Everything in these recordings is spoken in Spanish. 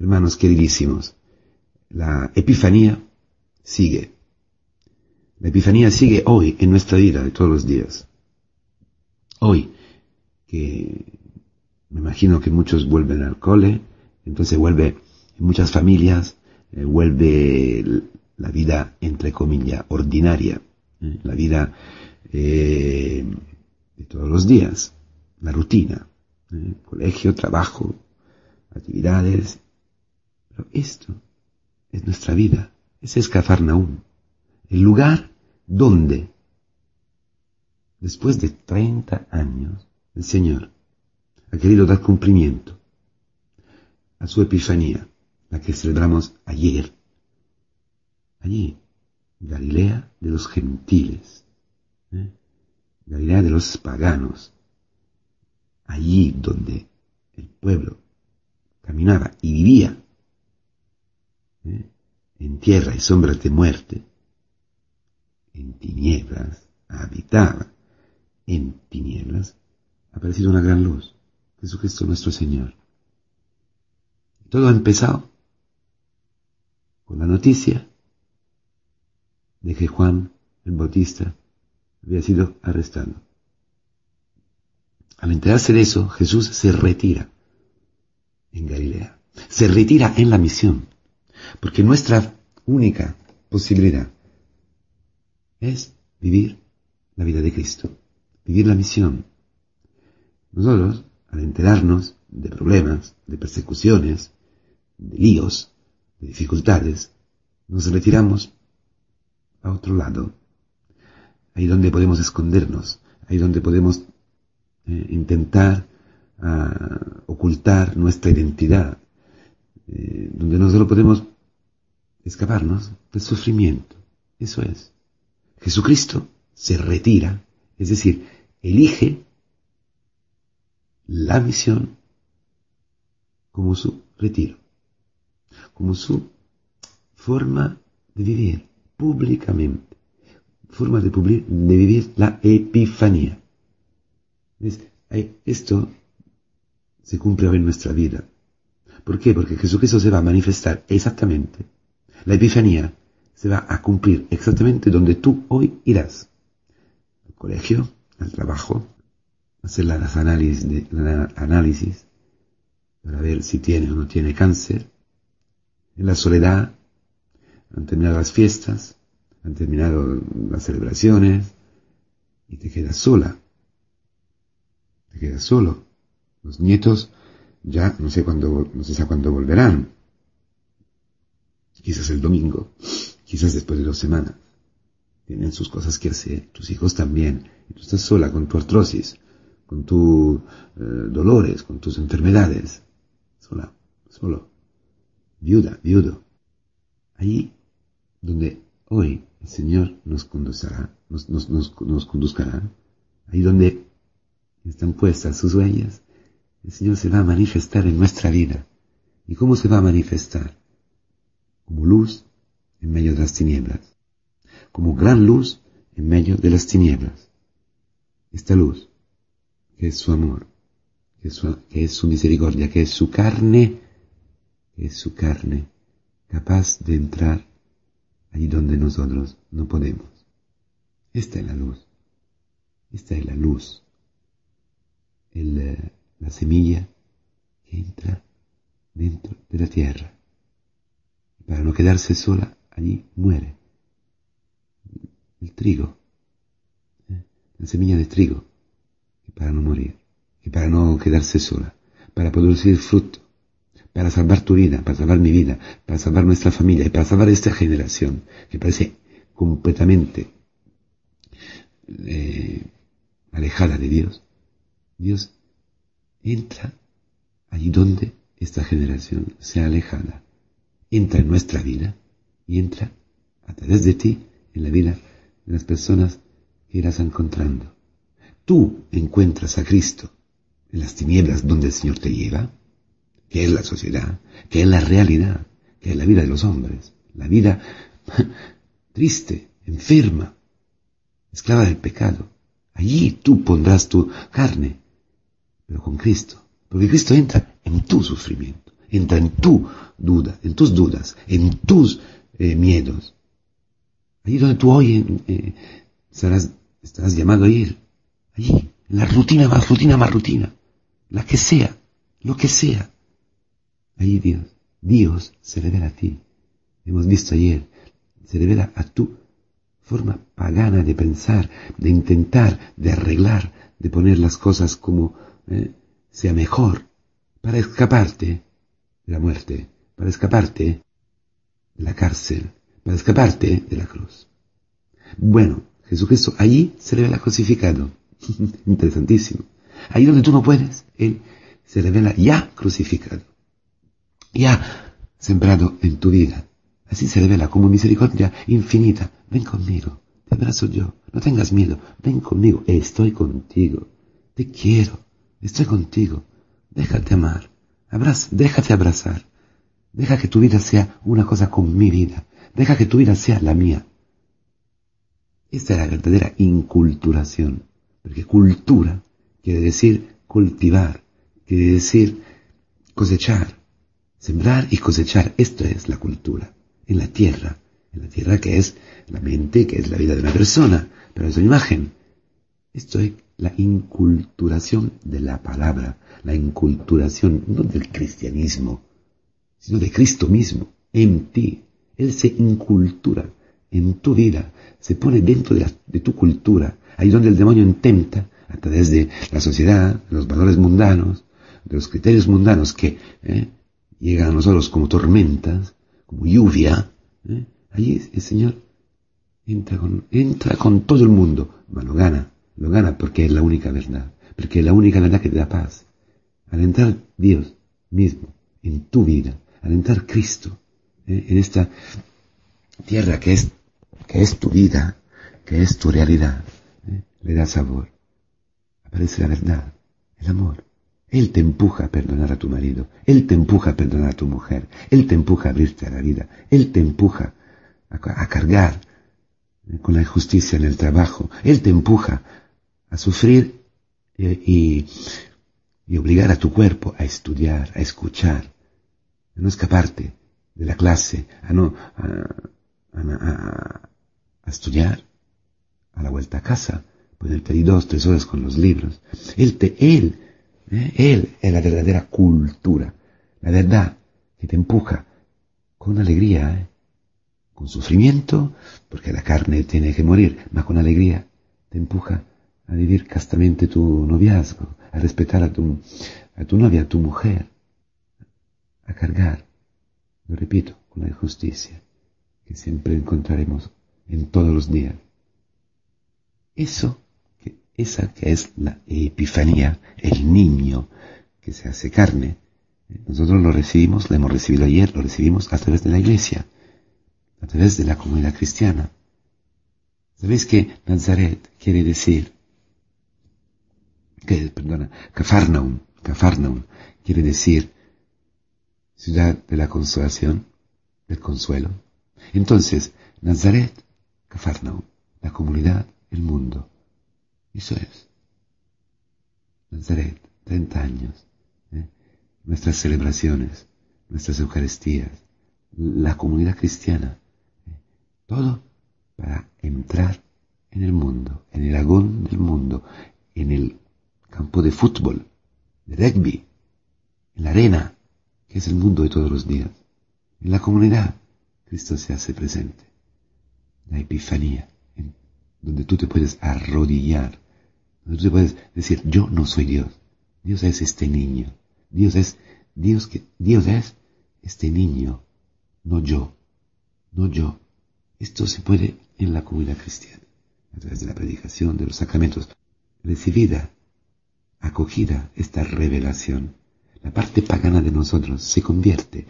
Hermanos queridísimos, la Epifanía sigue. La Epifanía sigue hoy en nuestra vida de todos los días. Hoy, que me imagino que muchos vuelven al cole, entonces vuelve en muchas familias, eh, vuelve la vida, entre comillas, ordinaria, ¿eh? la vida eh, de todos los días, la rutina, colegio, trabajo, actividades, esto es nuestra vida, ese es Cafarnaúm, el lugar donde, después de 30 años, el Señor ha querido dar cumplimiento a su epifanía, la que celebramos ayer, allí, Galilea de los gentiles, ¿eh? Galilea de los paganos, allí donde el pueblo caminaba y vivía ¿eh? en tierra y sombras de muerte, en tinieblas habitaba, en tinieblas ha aparecido una gran luz, Jesucristo nuestro Señor. Todo ha empezado con la noticia de que Juan el Bautista había sido arrestado. Al enterarse de eso, Jesús se retira en Galilea. Se retira en la misión. Porque nuestra única posibilidad es vivir la vida de Cristo, vivir la misión. Nosotros, al enterarnos de problemas, de persecuciones, de líos, de dificultades, nos retiramos a otro lado, ahí donde podemos escondernos, ahí donde podemos eh, intentar ah, ocultar nuestra identidad, eh, donde no solo podemos escaparnos del sufrimiento. Eso es. Jesucristo se retira, es decir, elige la misión como su retiro, como su forma de vivir públicamente, forma de, de vivir la epifanía. Esto se cumple hoy en nuestra vida. ¿Por qué? Porque Jesucristo se va a manifestar exactamente. La Epifanía se va a cumplir exactamente donde tú hoy irás. Al colegio, al trabajo, hacer las análisis, de, análisis para ver si tiene o no tiene cáncer. En la soledad, han terminado las fiestas, han terminado las celebraciones y te quedas sola. Te quedas solo. Los nietos ya no sé cuándo, no sé cuándo volverán. Quizás el domingo, quizás después de dos semanas. Tienen sus cosas que hacer, tus hijos también. Y tú estás sola con tu artrosis, con tus eh, dolores, con tus enfermedades. Sola, solo. Viuda, viudo. Ahí donde hoy el Señor nos conducirá, nos, nos conduzcará, ahí donde están puestas sus huellas, el Señor se va a manifestar en nuestra vida. ¿Y cómo se va a manifestar? Como luz en medio de las tinieblas, como gran luz en medio de las tinieblas. Esta luz, que es su amor, que es su, misericordia, que es su carne, que es su carne, capaz de entrar allí donde nosotros no podemos. Esta es la luz. Esta es la luz. El, eh, la semilla que entra dentro de la tierra. Y para no quedarse sola, allí muere. El trigo. ¿eh? La semilla de trigo. Y para no morir. Y para no quedarse sola. Para producir fruto para salvar tu vida, para salvar mi vida, para salvar nuestra familia y para salvar esta generación que parece completamente eh, alejada de Dios. Dios entra allí donde esta generación sea alejada. Entra en nuestra vida y entra a través de ti en la vida de las personas que irás encontrando. Tú encuentras a Cristo en las tinieblas donde el Señor te lleva que es la sociedad, que es la realidad, que es la vida de los hombres, la vida triste, enferma, esclava del pecado. Allí tú pondrás tu carne, pero con Cristo, porque Cristo entra en tu sufrimiento, entra en tu duda, en tus dudas, en tus eh, miedos. Allí donde tú hoy eh, estarás, estarás llamado a ir. Allí, en la rutina más rutina más rutina. La que sea, lo que sea. Allí Dios, Dios se revela a ti. Hemos visto ayer, se revela a tu forma pagana de pensar, de intentar, de arreglar, de poner las cosas como eh, sea mejor, para escaparte de la muerte, para escaparte de la cárcel, para escaparte de la cruz. Bueno, Jesucristo allí se revela crucificado. Interesantísimo. Ahí donde tú no puedes, Él se revela ya crucificado, ya sembrado en tu vida. Así se revela como misericordia infinita. Ven conmigo, te abrazo yo, no tengas miedo, ven conmigo, estoy contigo, te quiero, estoy contigo, déjate amar, déjate abrazar, deja que tu vida sea una cosa con mi vida, deja que tu vida sea la mía. Esta es la verdadera inculturación, porque cultura quiere decir cultivar, quiere decir cosechar, sembrar y cosechar. Esto es la cultura, en la tierra, en la tierra que es la mente, que es la vida de una persona, pero es una imagen. Esto es la inculturación de la palabra, la inculturación no del cristianismo, sino de Cristo mismo, en ti. Él se incultura en tu vida, se pone dentro de, tu cultura, ahí donde el demonio intenta, a través de la sociedad, de los valores mundanos, de los criterios mundanos que eh, llegan a nosotros como tormentas, como lluvia, eh, allí el Señor entra con, entra con todo el mundo, lo gana, lo gana porque es la única verdad, porque es la única verdad que te da paz. Al entrar Dios mismo en tu vida, al entrar Cristo eh, en esta tierra que es que es tu vida, que es tu realidad, ¿eh? le da sabor. Aparece la verdad, el amor. Él te empuja a perdonar a tu marido, Él te empuja a perdonar a tu mujer, Él te empuja a abrirte a la vida, Él te empuja a, cargar ¿eh? con la injusticia en el trabajo, Él te empuja a sufrir eh, y, obligar a tu cuerpo a estudiar, a escuchar, a no escaparte de la clase, a no, a, a estudiar, a la vuelta a casa, ponerte ahí dos, tres horas con los libros. Él, te, él, ¿eh? él es la verdadera cultura, la verdad que te empuja con alegría, ¿eh? con sufrimiento, porque la carne tiene que morir, mas con alegría te empuja a vivir castamente tu noviazgo, a respetar a tu, novia, a tu mujer, a cargar, lo repito, con la injusticia que siempre encontraremos en todos los días. Eso, esa que es la epifanía, el niño que se hace carne, nosotros lo recibimos, lo hemos recibido ayer, lo recibimos a través de la iglesia, a través de la comunidad cristiana. ¿Sabéis que Nazaret quiere decir, que, perdona, Cafarnaum, Cafarnaum quiere decir ciudad de la consolación, del consuelo? Entonces, Nazaret Cafarnaum, la comunidad, el mundo. Eso es. Nazaret, 30 años. ¿eh? Nuestras celebraciones, nuestras Eucaristías, la comunidad cristiana. ¿eh? Todo para entrar en el mundo, en el agón del mundo, en el campo de fútbol, de rugby, en la arena, que es el mundo de todos los días. En la comunidad, Cristo se hace presente la epifanía, donde tú te puedes arrodillar, donde tú te puedes decir, yo no soy Dios, Dios es este niño, Dios es, Dios que, Dios es este niño, no yo, no yo. Esto se puede en la comunidad cristiana, a través de la predicación, de los sacramentos, recibida, acogida esta revelación. La parte pagana de nosotros se convierte,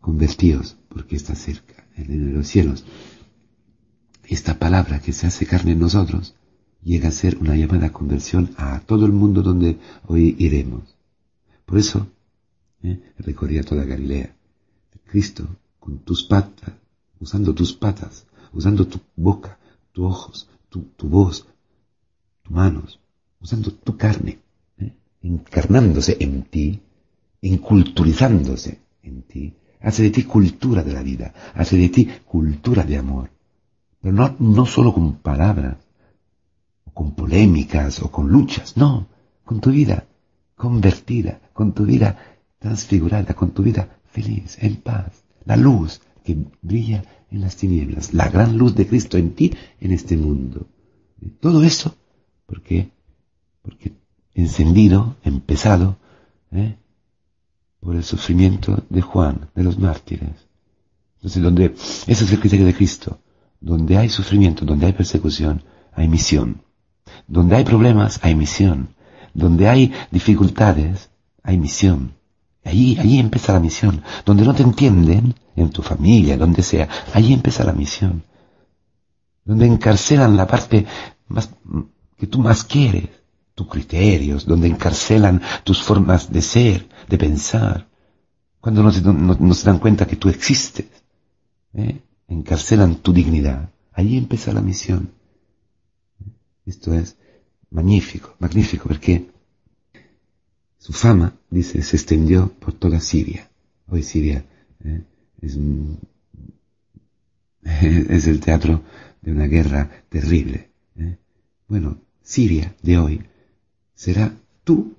convertidos, porque está cerca, en los cielos, esta palabra que se hace carne en nosotros llega a ser una llamada conversión a todo el mundo donde hoy iremos. Por eso ¿eh? recorría toda Galilea. Cristo, con tus patas, usando tus patas, usando tu boca, tus ojos, tu, voz, tus manos, usando tu carne. Encarnándose en ti, enculturizándose en ti, hace de ti cultura de la vida, hace de ti cultura de amor. Pero no, no solo con palabras, o con polémicas, o con luchas, no, con tu vida convertida, con tu vida transfigurada, con tu vida feliz, en paz, la luz que brilla en las tinieblas, la gran luz de Cristo en ti, en este mundo. Todo eso, ¿por qué? Porque encendido, empezado, ¿eh? por el sufrimiento de Juan, de los mártires. Entonces, donde, ese es el criterio de Cristo. Donde hay sufrimiento, donde hay persecución, hay misión. Donde hay problemas, hay misión. Donde hay dificultades, hay misión. Allí, allí empieza la misión. Donde no te entienden, en tu familia, donde sea, allí empieza la misión. Donde encarcelan la parte más, que tú más quieres, tus criterios, donde encarcelan tus formas de ser, de pensar. Cuando no se, dan cuenta que tú existes, ¿eh? encarcelan tu dignidad. Allí empieza la misión. Esto es magnífico, magnífico, porque su fama, dice, se extendió por toda Siria. Hoy Siria ¿eh? es, es, el teatro de una guerra terrible. ¿eh? Bueno, Siria de hoy será tu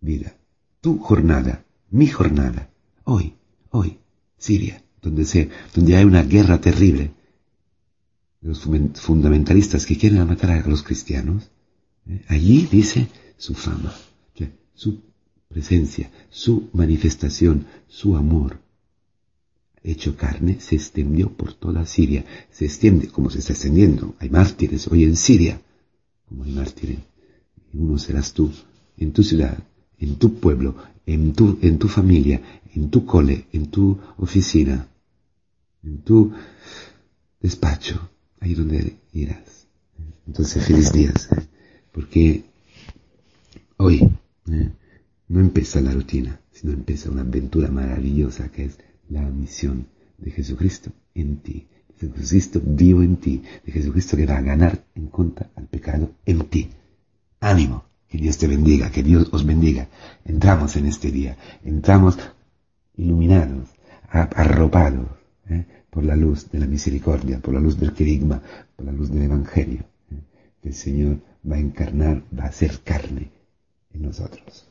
vida, tu jornada, mi jornada. Hoy, hoy, Siria, donde, se, donde hay una guerra terrible. Los fundamentalistas que quieren matar a los cristianos, ¿eh? allí dice su fama, su presencia, su manifestación, su amor, hecho carne, se extendió por toda Siria. Se extiende como se está extendiendo. Hay mártires hoy en Siria, como hay mártires. Uno serás tú, en tu ciudad, en tu pueblo, en tu, en tu familia, en tu cole, en tu oficina, en tu despacho, ahí donde irás. Entonces, feliz días, ¿eh? porque hoy ¿eh? no empieza la rutina, sino empieza una aventura maravillosa que es la misión de Jesucristo en ti. De Jesucristo vivo en ti. De Jesucristo que va a ganar en contra al pecado en ti. Ánimo. Que Dios te bendiga. Que Dios os bendiga. Entramos en este día. Entramos iluminados, arropados ¿eh? por la luz de la misericordia, por la luz del querigma, por la luz del Evangelio. ¿eh? Que el Señor va a encarnar, va a ser carne en nosotros.